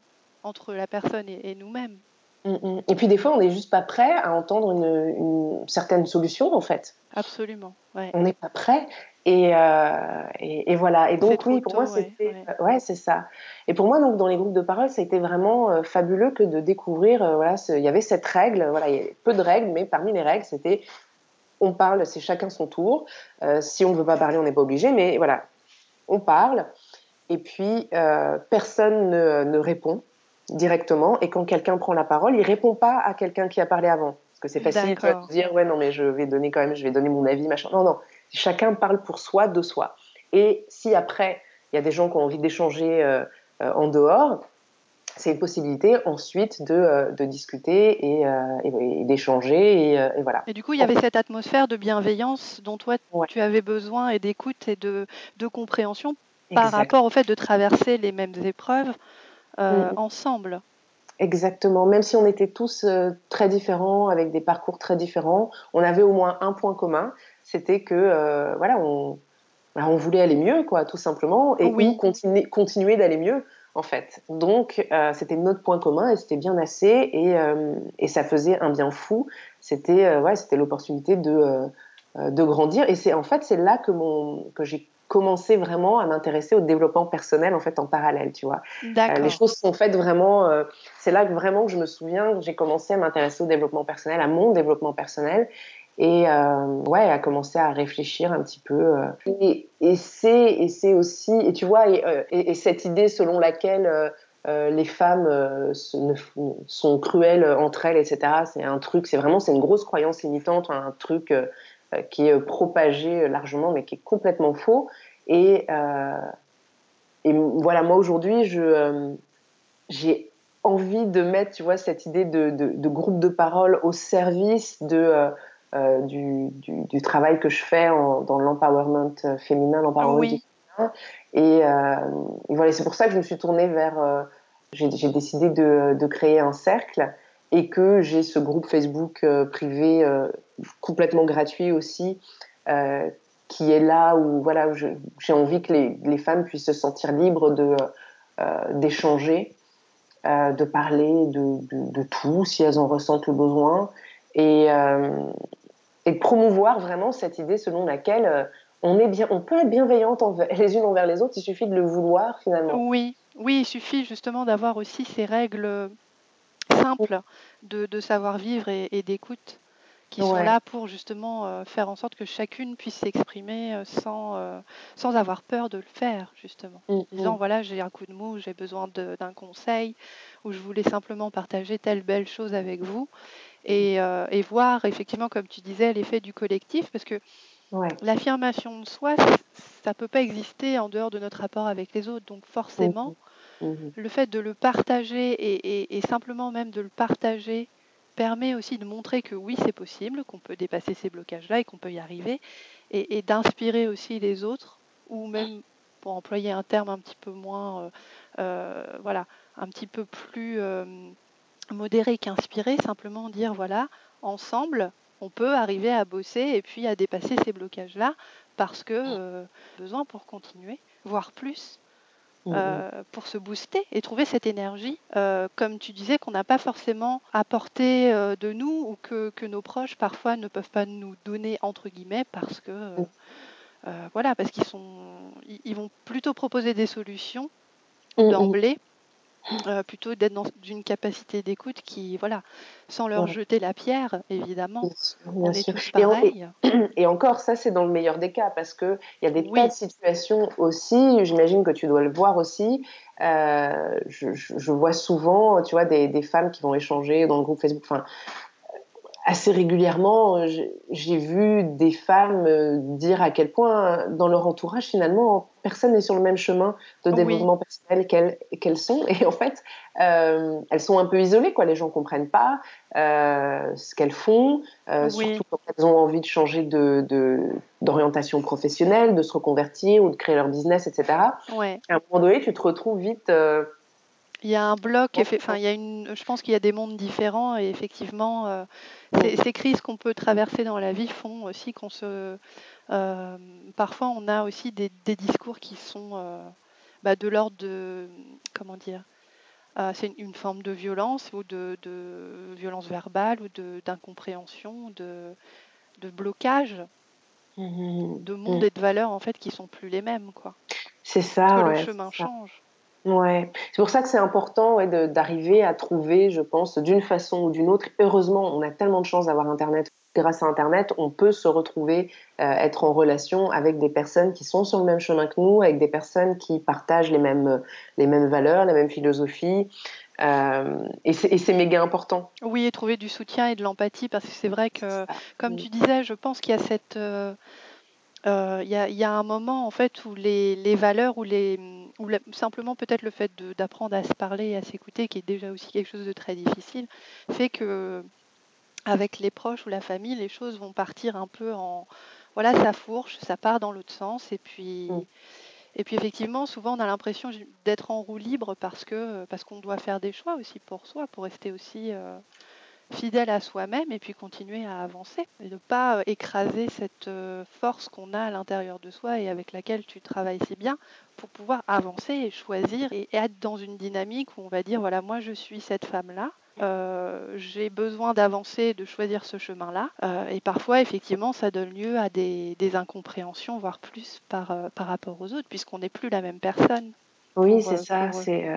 entre la personne et, et nous-mêmes. Mm, mm. Et puis des fois, on n'est juste pas prêt à entendre une, une certaine solution en fait. Absolument. Ouais. On n'est pas prêt. Et, euh, et, et, voilà. Et donc oui, pour tôt, moi, c'était ouais. ouais, c'est ça. Et pour moi, donc dans les groupes de parole, ça a été vraiment euh, fabuleux que de découvrir. Euh, voilà, il y avait cette règle. Voilà, il y avait peu de règles, mais parmi les règles, c'était on parle, c'est chacun son tour. Euh, si on ne veut pas parler, on n'est pas obligé, mais voilà, on parle. Et puis euh, personne ne, ne répond directement. Et quand quelqu'un prend la parole, il répond pas à quelqu'un qui a parlé avant. Parce que c'est facile de dire ouais non mais je vais donner quand même, je vais donner mon avis machin. Non non, chacun parle pour soi, de soi. Et si après il y a des gens qui ont envie d'échanger euh, euh, en dehors, c'est une possibilité ensuite de, euh, de discuter et, et, et d'échanger et, et, voilà. Et du coup, il y avait cette atmosphère de bienveillance dont toi ouais. tu avais besoin et d'écoute et de, de compréhension par exact. rapport au fait de traverser les mêmes épreuves mmh. ensemble. Exactement. Même si on était tous euh, très différents, avec des parcours très différents, on avait au moins un point commun, c'était que euh, voilà, on, on voulait aller mieux, quoi, tout simplement, et oui. ou continuer, continuer d'aller mieux, en fait. Donc, euh, c'était notre point commun et c'était bien assez, et, euh, et ça faisait un bien fou. C'était ouais, c'était l'opportunité de de grandir, et c'est en fait c'est là que mon que j'ai commencé vraiment à m'intéresser au développement personnel en fait en parallèle, tu vois. Euh, les choses sont faites vraiment. Euh, c'est là que vraiment que je me souviens que j'ai commencé à m'intéresser au développement personnel, à mon développement personnel, et euh, ouais, à commencer à réfléchir un petit peu. euh. Et, et c'est aussi et tu vois et, euh, et, et cette idée selon laquelle euh, les femmes sont cruelles entre elles, etc. C'est un truc, c'est vraiment c'est une grosse croyance limitante, un truc qui est propagé largement, mais qui est complètement faux. Et, et voilà, moi aujourd'hui, je j'ai envie de mettre, tu vois, cette idée de, de, de groupe de parole au service de euh, du, du, du, travail que je fais en, dans l'empowerment féminin, l'empowerment oui. féminin. Et, euh, et voilà, c'est pour ça que je me suis tournée vers. Euh, j'ai décidé de, de, créer un cercle et que j'ai ce groupe Facebook euh, privé complètement gratuit aussi, qui est là où voilà, j'ai envie que les, les, femmes puissent se sentir libres de d'échanger, de parler de, de, de, tout si elles en ressentent le besoin et et de promouvoir vraiment cette idée selon laquelle euh, on, est bien, on peut être bienveillante envers, les unes envers les autres, il suffit de le vouloir finalement. Oui, oui il suffit justement d'avoir aussi ces règles simples de, de savoir-vivre et, et d'écoute qui ouais. sont là pour justement euh, faire en sorte que chacune puisse s'exprimer euh, sans, euh, sans avoir peur de le faire, justement. Mm -hmm. Disant, voilà, j'ai un coup de mou, j'ai besoin d'un conseil, ou je voulais simplement partager telle belle chose avec vous, et, et voir effectivement, comme tu disais, l'effet du collectif, parce que ouais. l'affirmation de soi, ça ne peut pas exister en dehors de notre rapport avec les autres. Donc forcément, mm -hmm. le fait de le partager et, et, et simplement même de le partager permet aussi de montrer que oui, c'est possible, qu'on peut dépasser ces blocages-là et qu'on peut y arriver, et, et d'inspirer aussi les autres, ou même, pour employer un terme un petit peu moins, euh, euh, voilà, un petit peu plus euh, modéré qu'inspiré, simplement dire, voilà, ensemble, on peut arriver à bosser et puis à dépasser ces blocages-là, parce que euh, besoin pour continuer, voire plus. Mm-hmm. Euh, pour se booster et trouver cette énergie, euh, comme tu disais, qu'on n'a pas forcément apporté de nous ou que, que, nos proches parfois ne peuvent pas nous donner entre guillemets parce que voilà, parce qu'ils sont, ils, vont plutôt proposer des solutions d'emblée. Euh, plutôt d'être dans une capacité d'écoute qui, voilà, sans leur ouais. jeter la pierre, évidemment, bien sûr, bien on est sûr. tous pareils. Et, et, encore, ça, c'est dans le meilleur des cas, parce qu'il y a des oui. tas de situations aussi, j'imagine que tu dois le voir aussi. Euh, je, vois souvent, tu vois, des, des, femmes qui vont échanger dans le groupe Facebook. Enfin, assez régulièrement, euh, j'ai vu des femmes euh, dire à quel point, dans leur entourage, finalement, personne n'est sur le même chemin de développement personnel qu'elles sont. Et en fait, euh, elles sont un peu isolées, quoi. Les gens comprennent pas euh, ce qu'elles font, euh, surtout quand elles ont envie de changer d'orientation de, professionnelle, de se reconvertir ou de créer leur business, etc. Ouais. À un moment donné, tu te retrouves vite il y a un bloc, enfin, il y a une, je pense qu'il y a des mondes différents et effectivement, euh, ces, crises qu'on peut traverser dans la vie font aussi qu'on se. Euh, parfois, on a aussi des, discours qui sont euh, bah, de l'ordre de. Comment dire C'est une, forme de violence ou de, violence verbale ou d'incompréhension, de, de, blocage mmh de monde et de valeurs en fait qui sont plus les mêmes. quoi. C'est ça. Parce que le chemin change. Ouais, c'est pour ça que c'est important ouais, d'arriver à trouver, je pense, d'une façon ou d'une autre. Heureusement, on a tellement de chance d'avoir Internet. Grâce à Internet, on peut se retrouver, euh, être en relation avec des personnes qui sont sur le même chemin que nous, avec des personnes qui partagent les mêmes, les mêmes valeurs, la même philosophie. Euh, et c'est méga important. Oui, et trouver du soutien et de l'empathie, parce que c'est vrai que, comme tu disais, je pense qu'il y a cette... Euh, euh, il y, y, a un moment en fait où les, les valeurs ou les ou simplement peut-être le fait d'apprendre à se parler et à s'écouter qui est déjà aussi quelque chose de très difficile fait que avec les proches ou la famille les choses vont partir un peu en voilà ça fourche ça part dans l'autre sens et puis mm. et puis effectivement souvent on a l'impression d'être en roue libre parce que parce qu'on doit faire des choix aussi pour soi pour rester aussi euh, fidèle à soi-même et puis continuer à avancer et ne pas euh, écraser cette euh, force qu'on a à l'intérieur de soi et avec laquelle tu travailles si bien pour pouvoir avancer et choisir et être dans une dynamique où on va dire voilà moi je suis cette femme là euh, j'ai besoin d'avancer, de choisir ce chemin-là. et parfois, effectivement, ça donne lieu à des, incompréhensions, voire plus par, par rapport aux autres, puisqu'on n'est plus la même personne. Oui, c'est ça. C'est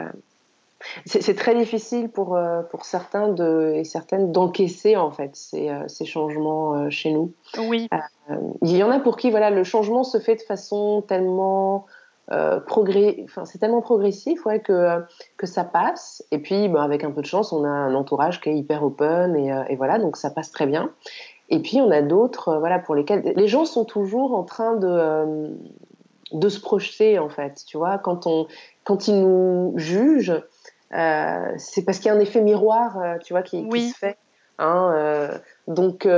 c'est très difficile pour, euh, pour certains de, et certaines d'encaisser en fait ces, euh, ces changements euh, chez nous. Oui. il y en a pour qui voilà le changement se fait de façon tellement progrès, enfin c'est tellement progressif ouais que que ça passe. Et puis ben, avec un peu de chance, on a un entourage qui est hyper open et, et voilà donc ça passe très bien. Et puis on a d'autres voilà pour lesquels les gens sont toujours en train de de se projeter en fait. Tu vois quand on quand ils nous jugent euh, c'est parce qu'il y a un effet miroir, euh, tu vois, qui, se fait. Hein, euh, donc,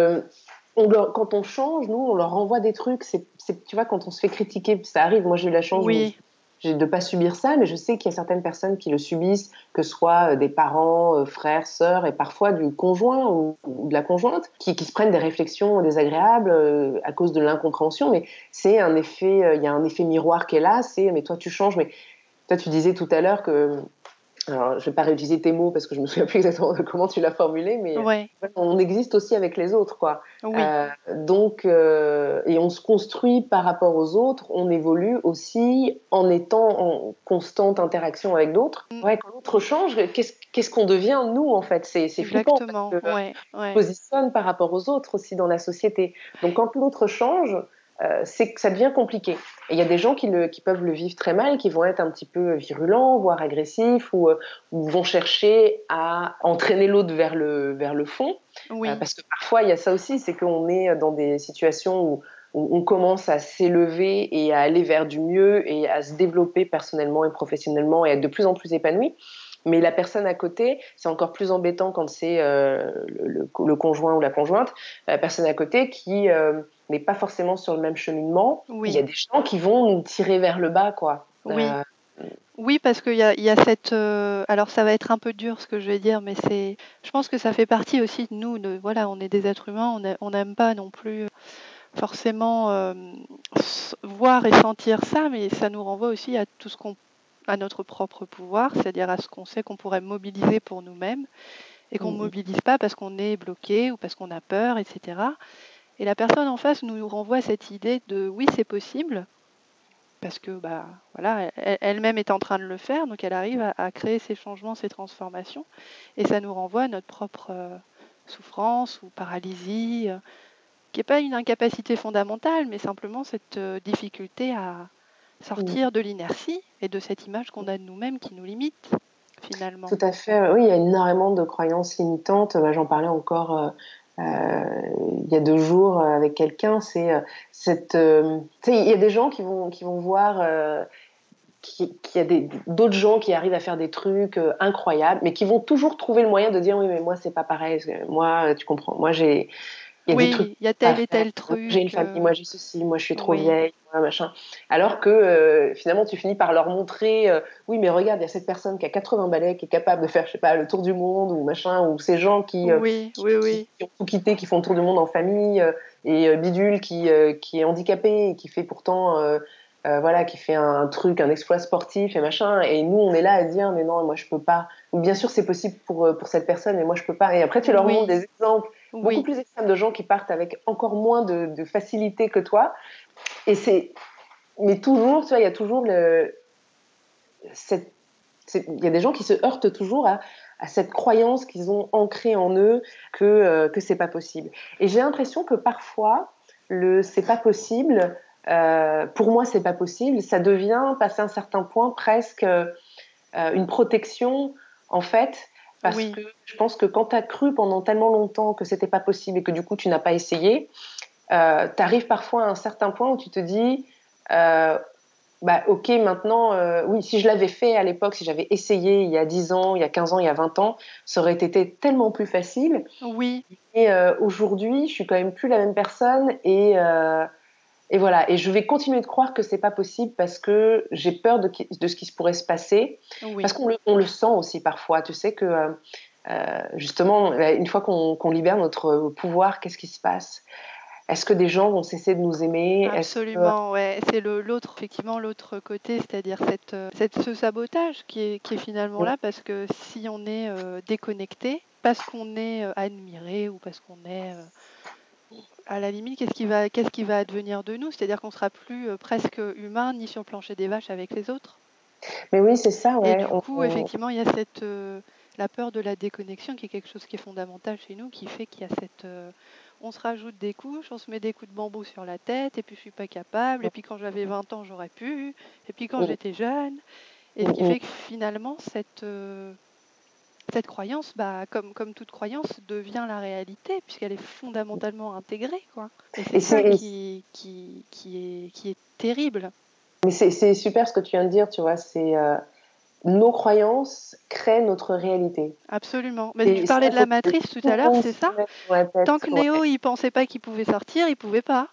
on quand on change, nous, on leur renvoie des trucs. C'est, tu vois, quand on se fait critiquer, ça arrive. Moi, j'ai eu la chance de ne pas subir ça, mais je sais qu'il y a certaines personnes qui le subissent, que ce soit des parents, frères, sœurs, et parfois du conjoint ou, de la conjointe, qui, qui, se prennent des réflexions désagréables à cause de l'incompréhension. Mais c'est un effet, il y a un effet miroir qui est là. C'est, mais toi, tu changes. Mais toi, tu disais tout à l'heure que alors, je vais pas réutiliser tes mots parce que je me souviens plus exactement de comment tu l'as formulé, mais on existe aussi avec les autres, quoi. Euh, donc, euh, et on se construit par rapport aux autres, on évolue aussi en étant en constante interaction avec d'autres. Mm. Ouais, quand l'autre change, qu'est-ce qu'on devient nous en fait? C'est flippant. Exactement. ouais, on se positionne par rapport aux autres aussi dans la société. Donc, quand l'autre change, euh, c'est que ça devient compliqué. Et il y a des gens qui, le, qui, peuvent le vivre très mal, qui vont être un petit peu virulents, voire agressifs, ou, euh, ou vont chercher à entraîner l'autre vers le, vers le fond. Oui. Euh, parce que parfois, il y a ça aussi, c'est qu'on est dans des situations où, où on commence à s'élever et à aller vers du mieux et à se développer personnellement et professionnellement et à être de plus en plus épanoui. Mais la personne à côté, c'est encore plus embêtant quand c'est le, le, conjoint ou la conjointe, la personne à côté qui euh, n'est pas forcément sur le même cheminement. Il y a des gens qui vont nous tirer vers le bas, quoi. Oui. Euh, oui, parce qu'il y a, y a cette. alors, ça va être un peu dur ce que je vais dire, mais c'est. Je pense que ça fait partie aussi de nous. De, voilà, on est des êtres humains, on n'aime pas non plus forcément voir et sentir ça, mais ça nous renvoie aussi à tout ce qu'on à notre propre pouvoir, c'est-à-dire à ce qu'on sait qu'on pourrait mobiliser pour nous-mêmes et qu'on ne mmh mobilise pas parce qu'on est bloqué ou parce qu'on a peur, etc. Et la personne en face nous renvoie cette idée de oui, c'est possible, parce que bah voilà, elle-même est en train de le faire, donc elle arrive à, créer ces changements, ces transformations, et ça nous renvoie à notre propre euh, souffrance ou paralysie, euh, qui n'est pas une incapacité fondamentale, mais simplement cette euh, difficulté à, sortir de l'inertie et de cette image qu'on a de nous-mêmes qui nous limite finalement. Tout à fait. Oui, il y a énormément de croyances limitantes. J'en parlais encore il y a deux jours avec quelqu'un, c'est cette. tu sais, il y a des gens qui vont qui vont voir qu'il y a d'autres gens qui arrivent à faire des trucs euh, incroyables, mais qui vont toujours trouver le moyen de dire oui, mais moi c'est pas pareil. Moi, tu comprends. Moi j'ai il y a des trucs il y a tel et tel truc. J'ai une famille, moi j'ai ceci, moi je suis trop vieille, machin. Alors que euh, finalement tu finis par leur montrer, euh, oui mais regarde, il y a cette personne qui a 80 balais, qui est capable de faire, je sais pas, le tour du monde ou machin, ou ces gens qui, oui, oui, oui. qui, ont tout quitté, qui font le tour du monde en famille, et Bidule qui, qui est handicapé et qui fait pourtant euh, voilà, qui fait un, truc, un exploit sportif et machin, et nous on est là à dire mais non, moi je peux pas. Ou bien sûr c'est possible pour euh, pour cette personne, mais moi je peux pas. Et après tu leur montres des exemples beaucoup plus extrêmes de gens qui partent avec encore moins de, facilité que toi. Et c'est, mais toujours, tu vois, il y a toujours le, cette, il y a des gens qui se heurtent toujours à, à cette croyance qu'ils ont ancrée en eux que euh, que c'est pas possible. Et j'ai l'impression que parfois le c'est pas possible euh, pour moi, c'est pas possible. Ça devient, passé un certain point, presque euh, une protection, en fait, parce que je pense que quand tu as cru pendant tellement longtemps que c'était pas possible et que du coup tu n'as pas essayé, euh, tu arrives parfois à un certain point où tu te dis, euh, bah ok, maintenant, euh, oui, si je l'avais fait à l'époque, si j'avais essayé il y a 10 ans, il y a 15 ans, il y a 20 ans, ça aurait été tellement plus facile. Oui. Et aujourd'hui, je suis quand même plus la même personne et et voilà, et je vais continuer de croire que c'est pas possible parce que j'ai peur de, de, ce qui pourrait se passer, parce qu'on le, on le, sent aussi parfois. Tu sais que euh, euh justement, une fois qu'on libère notre pouvoir, qu'est-ce qui se passe? Est-ce que des gens vont cesser de nous aimer? Absolument, ouais. C'est l'autre, effectivement, l'autre côté, c'est-à-dire cette, euh, cette, ce sabotage qui est, qui est finalement là, parce que si on est euh, déconnecté, parce qu'on est euh, admiré ou parce qu'on est à la limite, qu'est-ce qui va, qu'est-ce qui va advenir de nous? C'est-à-dire qu'on sera plus euh, presque humain ni sur le plancher des vaches avec les autres? Mais oui, c'est ça, ouais. Et du coup, effectivement, il y a cette euh, la peur de la déconnexion qui est quelque chose qui est fondamental chez nous, qui fait qu'il y a cette euh, on se rajoute des couches, on se met des coups de bambou sur la tête, et puis je suis pas capable, et puis quand j'avais 20 ans, j'aurais pu, et puis quand j'étais jeune. Et ce qui fait que finalement, cette, cette croyance, bah, comme, comme toute croyance, devient la réalité, puisqu'elle est fondamentalement intégrée. Quoi. Et c'est ça qui, qui, qui, est, qui est terrible. Mais c'est super ce que tu viens de dire, tu vois, c'est... Euh, nos croyances créent notre réalité. Absolument. Mais tu parlais de la matrice tout à l'heure, c'est ça Tant que Néo, il pensait pas qu'il pouvait sortir, il pouvait pas.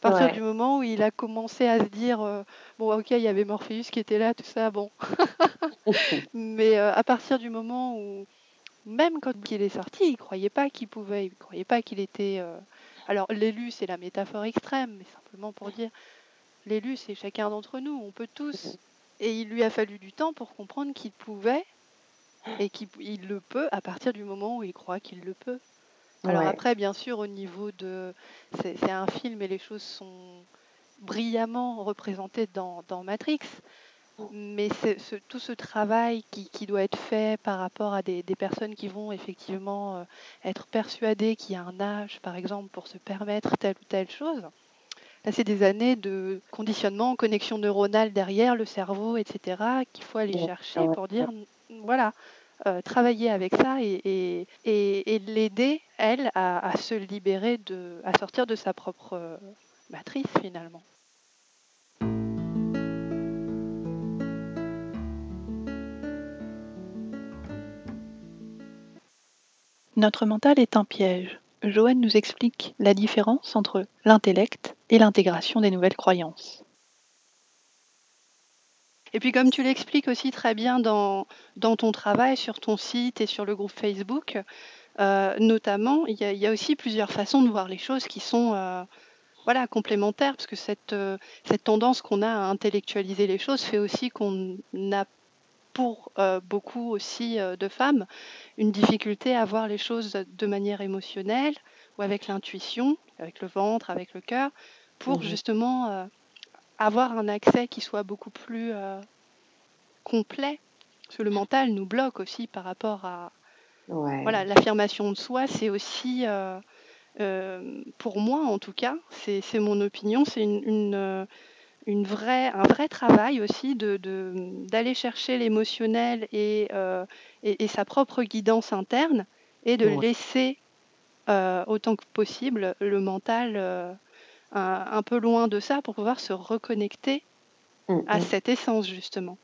À partir du moment où il a commencé à se dire euh, bon ok il y avait Morpheus qui était là tout ça bon. Mais euh, à partir du moment où même quand il est sorti il croyait pas qu'il pouvait il croyait pas qu'il était euh, alors l'élu c'est la métaphore extrême mais simplement pour dire l'élu c'est chacun d'entre nous on peut tous. Et il lui a fallu du temps pour comprendre qu'il pouvait et qu'il le peut à partir du moment où il croit qu'il le peut alors après, bien sûr, au niveau de... C'est un film et les choses sont brillamment représentées dans, Matrix. Mais ce, tout ce travail qui, doit être fait par rapport à des, personnes qui vont effectivement euh, être persuadées qu'il y a un âge, par exemple, pour se permettre telle ou telle chose, là, c'est des années de conditionnement, connexion neuronale derrière le cerveau, etc., qu'il faut aller chercher pour dire, voilà, euh, travailler avec ça et, l'aider, elle, à, se libérer, de, à sortir de sa propre euh, matrice finalement. Notre mental est un piège. Joanne nous explique la différence entre l'intellect et l'intégration des nouvelles croyances. Et puis comme tu l'expliques aussi très bien dans, dans ton travail, sur ton site et sur le groupe Facebook, euh, notamment, il y, a aussi plusieurs façons de voir les choses qui sont euh, voilà, complémentaires, parce que cette, euh, cette tendance qu'on a à intellectualiser les choses fait aussi qu'on a pour beaucoup aussi de femmes une difficulté à voir les choses de manière émotionnelle ou avec l'intuition, avec le ventre, avec le cœur, pour mmh justement avoir un accès qui soit beaucoup plus euh, complet. Parce que le mental nous bloque aussi par rapport à. Voilà, l'affirmation de soi, c'est aussi, euh, euh, pour moi en tout cas, c'est mon opinion, c'est une, une, vraie, un vrai travail aussi d'aller de, d'aller chercher l'émotionnel et, et, sa propre guidance interne et de laisser autant que possible le mental un, peu loin de ça pour pouvoir se reconnecter mm, à mm. cette essence justement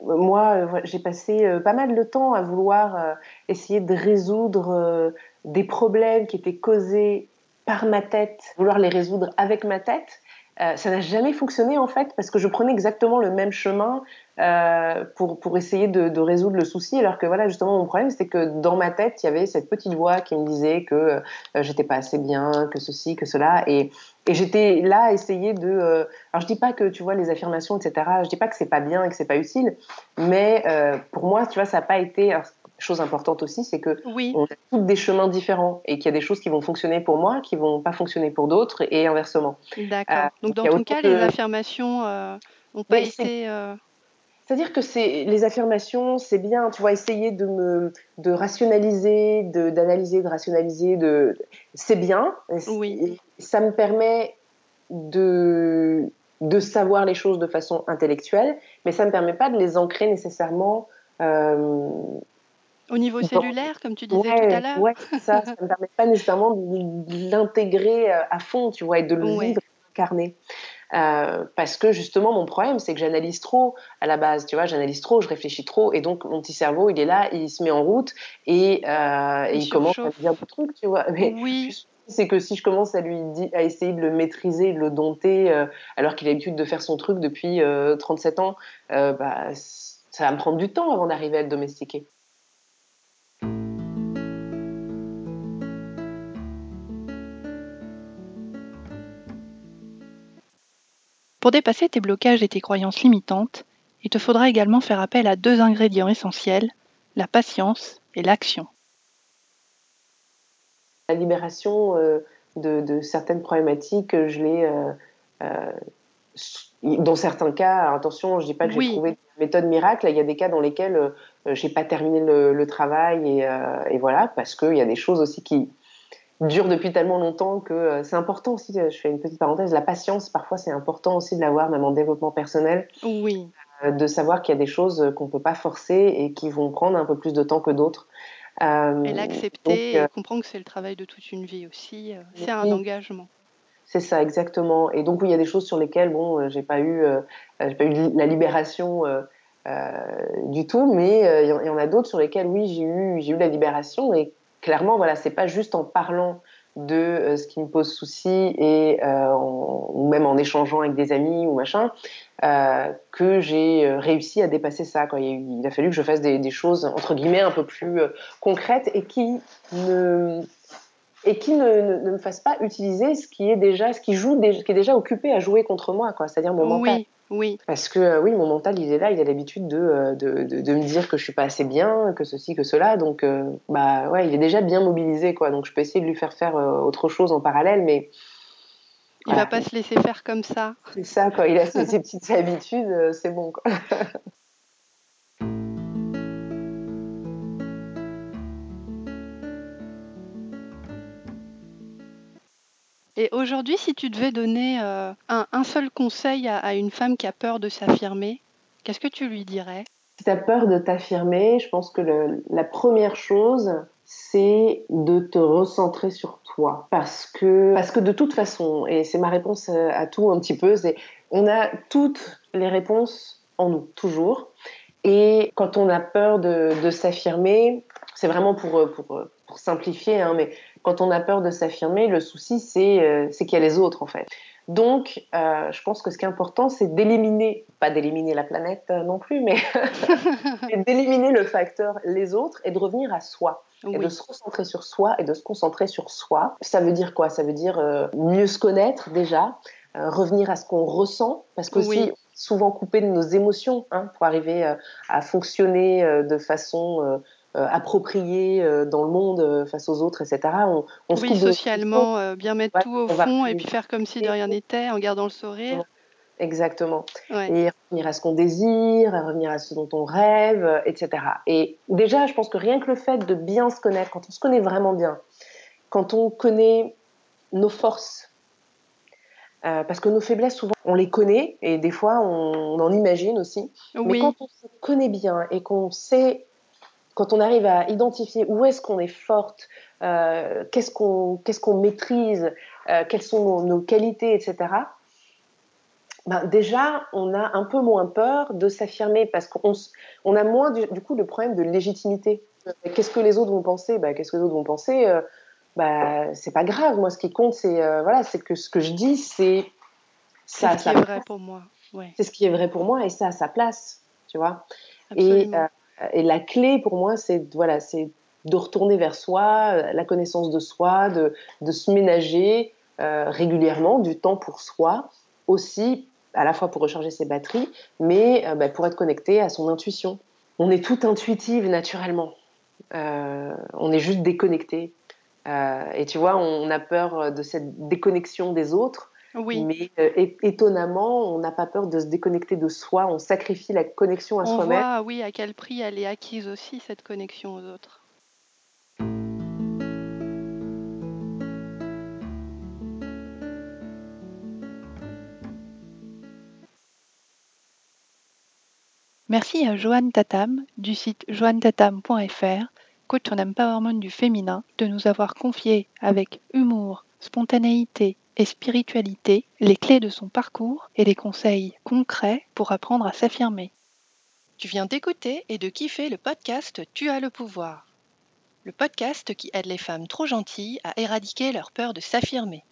moi, j'ai passé pas mal de temps à vouloir essayer de résoudre des problèmes qui étaient causés par ma tête, vouloir les résoudre avec ma tête. Euh, ça n'a jamais fonctionné en fait parce que je prenais exactement le même chemin euh, pour, pour essayer de, de, résoudre le souci alors que voilà justement mon problème c'était que dans ma tête il y avait cette petite voix qui me disait que euh, j'étais pas assez bien que ceci que cela et, et j'étais là à essayer de euh, alors je dis pas que tu vois les affirmations etc je dis pas que c'est pas bien et que c'est pas utile mais euh, pour moi tu vois ça n'a pas été chose importante aussi, c'est que on a tous des chemins différents et qu'il y a des choses qui vont fonctionner pour moi, qui vont pas fonctionner pour d'autres et inversement. D'accord. Euh, donc, dans ton cas, les affirmations n'ont euh, pas été. Euh, c'est-à-dire que c'est les affirmations, c'est bien, tu vois, essayer de me de rationaliser, de d'analyser, de rationaliser, de c'est bien. Oui. Ça me permet de de savoir les choses de façon intellectuelle, mais ça me permet pas de les ancrer nécessairement euh, au niveau cellulaire, comme tu disais tout à l'heure Oui, ça, ça ne me permet pas nécessairement de l'intégrer euh, à fond, tu vois, et de le vivre, incarner. Euh, parce que justement, mon problème, c'est que j'analyse trop à la base, tu vois, j'analyse trop, je réfléchis trop, et donc mon petit cerveau, il est là, il se met en route, et, euh, il, il commence à me dire des trucs, tu vois. Mais oui. C'est que si je commence à lui à essayer de le maîtriser, de le dompter, euh, alors qu'il a l'habitude de faire son truc depuis 37 ans, bah, ça va me prendre du temps avant d'arriver à le domestiquer. Pour dépasser tes blocages et tes croyances limitantes, il te faudra également faire appel à deux ingrédients essentiels, la patience et l'action. La libération euh, de, certaines problématiques, je l'ai, euh, euh, dans certains cas, attention, je ne dis pas que j'ai trouvé une méthode miracle, il y a des cas dans lesquels je n'ai pas terminé le, travail et, et voilà, parce qu'il y a des choses aussi qui, dure depuis tellement longtemps que euh, c'est important aussi, euh, je fais une petite parenthèse, la patience, parfois c'est important aussi de l'avoir, même en développement personnel. Oui. Euh, de savoir qu'il y a des choses qu'on ne peut pas forcer et qui vont prendre un peu plus de temps que d'autres. et l'accepter et comprendre que c'est le travail de toute une vie aussi, c'est un engagement. C'est ça, exactement. Et donc, il y a des choses sur lesquelles, bon, j'ai pas eu, j'ai pas eu la libération du tout, mais il y, en a d'autres sur lesquelles, oui, j'ai eu, j'ai eu la libération et clairement, voilà, c'est pas juste en parlant de euh, ce qui me pose souci et euh, ou même en échangeant avec des amis ou machin euh, que j'ai réussi à dépasser ça. Quoi. Il, a fallu que je fasse des, choses entre guillemets un peu plus concrètes et qui ne et qui ne, me fassent pas utiliser ce qui est déjà ce qui joue qui est déjà occupé à jouer contre moi, quoi. C'est-à-dire mon mental. Parce que euh, oui, mon mental, il est là, il a l'habitude de, euh, de, de, me dire que je suis pas assez bien, que ceci, que cela. Donc, euh, bah ouais, il est déjà bien mobilisé, quoi. Donc, je peux essayer de lui faire faire autre chose en parallèle, mais. Il va pas se laisser faire comme ça. C'est ça, quoi. Il a ses petites habitudes, c'est bon, quoi. Et aujourd'hui, si tu devais donner euh, un, seul conseil à, une femme qui a peur de s'affirmer, qu'est-ce que tu lui dirais? Si tu as peur de t'affirmer, je pense que la première chose, c'est de te recentrer sur toi. Parce que, parce que de toute façon, et c'est ma réponse à tout un petit peu, c'est on a toutes les réponses en nous, toujours. Et quand on a peur de, de s'affirmer, c'est vraiment pour, pour, pour simplifier, hein, mais quand on a peur de s'affirmer, le souci, c'est euh, qu'il y a les autres, en fait. Donc, euh, je pense que ce qui est important, c'est d'éliminer, pas d'éliminer la planète euh, non plus, mais d'éliminer le facteur les autres et de revenir à soi. Et de se recentrer sur soi et de se concentrer sur soi. Ça veut dire quoi? Ça veut dire mieux se connaître déjà, revenir à ce qu'on ressent, parce qu'aussi, souvent coupé de nos émotions hein, pour arriver à fonctionner de façon approprié euh, dans le monde euh, face aux autres, etc. On, oui, socialement, bien mettre tout au fond et puis faire comme si de rien n'était en gardant le sourire. Exactement. Et revenir à ce qu'on désire, revenir à ce dont on rêve, etc. Et déjà, je pense que rien que le fait de bien se connaître, quand on se connaît vraiment bien, quand on connaît nos forces, parce que nos faiblesses, souvent, on les connaît et des fois, on, en imagine aussi. Mais quand on se connaît bien et qu'on sait quand on arrive à identifier où est-ce qu'on est forte, euh, qu'est-ce qu'on qu'est-ce qu'on maîtrise, euh, quelles sont nos, qualités, etc. Ben déjà, on a un peu moins peur de s'affirmer parce qu'on on a moins du, coup le problème de légitimité. Qu'est-ce que les autres vont penser? Ben, Qu'est-ce que les autres vont penser euh, bah, c'est pas grave. Moi, ce qui compte, c'est euh, voilà, c'est que ce que je dis, c'est ça. C'est ce qui est vrai pour moi. Ouais. C'est ce qui est vrai pour moi et ça a sa place, tu vois. Et, euh, et, la clé pour moi, c'est voilà, c'est de retourner vers soi, euh, la connaissance de soi, de, de se ménager euh, régulièrement du temps pour soi, aussi à la fois pour recharger ses batteries, mais euh, bah, pour être connecté à son intuition. On est tout intuitive naturellement. On est juste déconnecté. Et tu vois, on a peur de cette déconnexion des autres. Oui. Mais euh, étonnamment, on n'a pas peur de se déconnecter de soi. On sacrifie la connexion à soi-même. On voit, oui, à quel prix elle est acquise aussi, cette connexion aux autres. Merci à Joanne Tatam du site joannetatam.fr coach en empowerment du féminin, de nous avoir confié avec humour, spontanéité spiritualité les clés de son parcours et les conseils concrets pour apprendre à s'affirmer. Tu viens d'écouter et de kiffer le podcast Tu as le pouvoir. Le podcast qui aide les femmes trop gentilles à éradiquer leur peur de s'affirmer.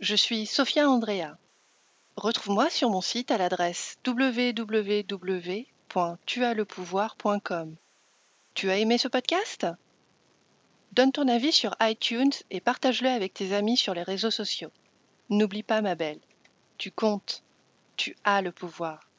Je suis Sophia Andrea. Retrouve-moi sur mon site à l'adresse www.tuaslepouvoir.com. Tu as aimé ce podcast? Donne ton avis sur iTunes et partage-le avec tes amis sur les réseaux sociaux. N'oublie pas, ma belle, tu comptes, tu as le pouvoir.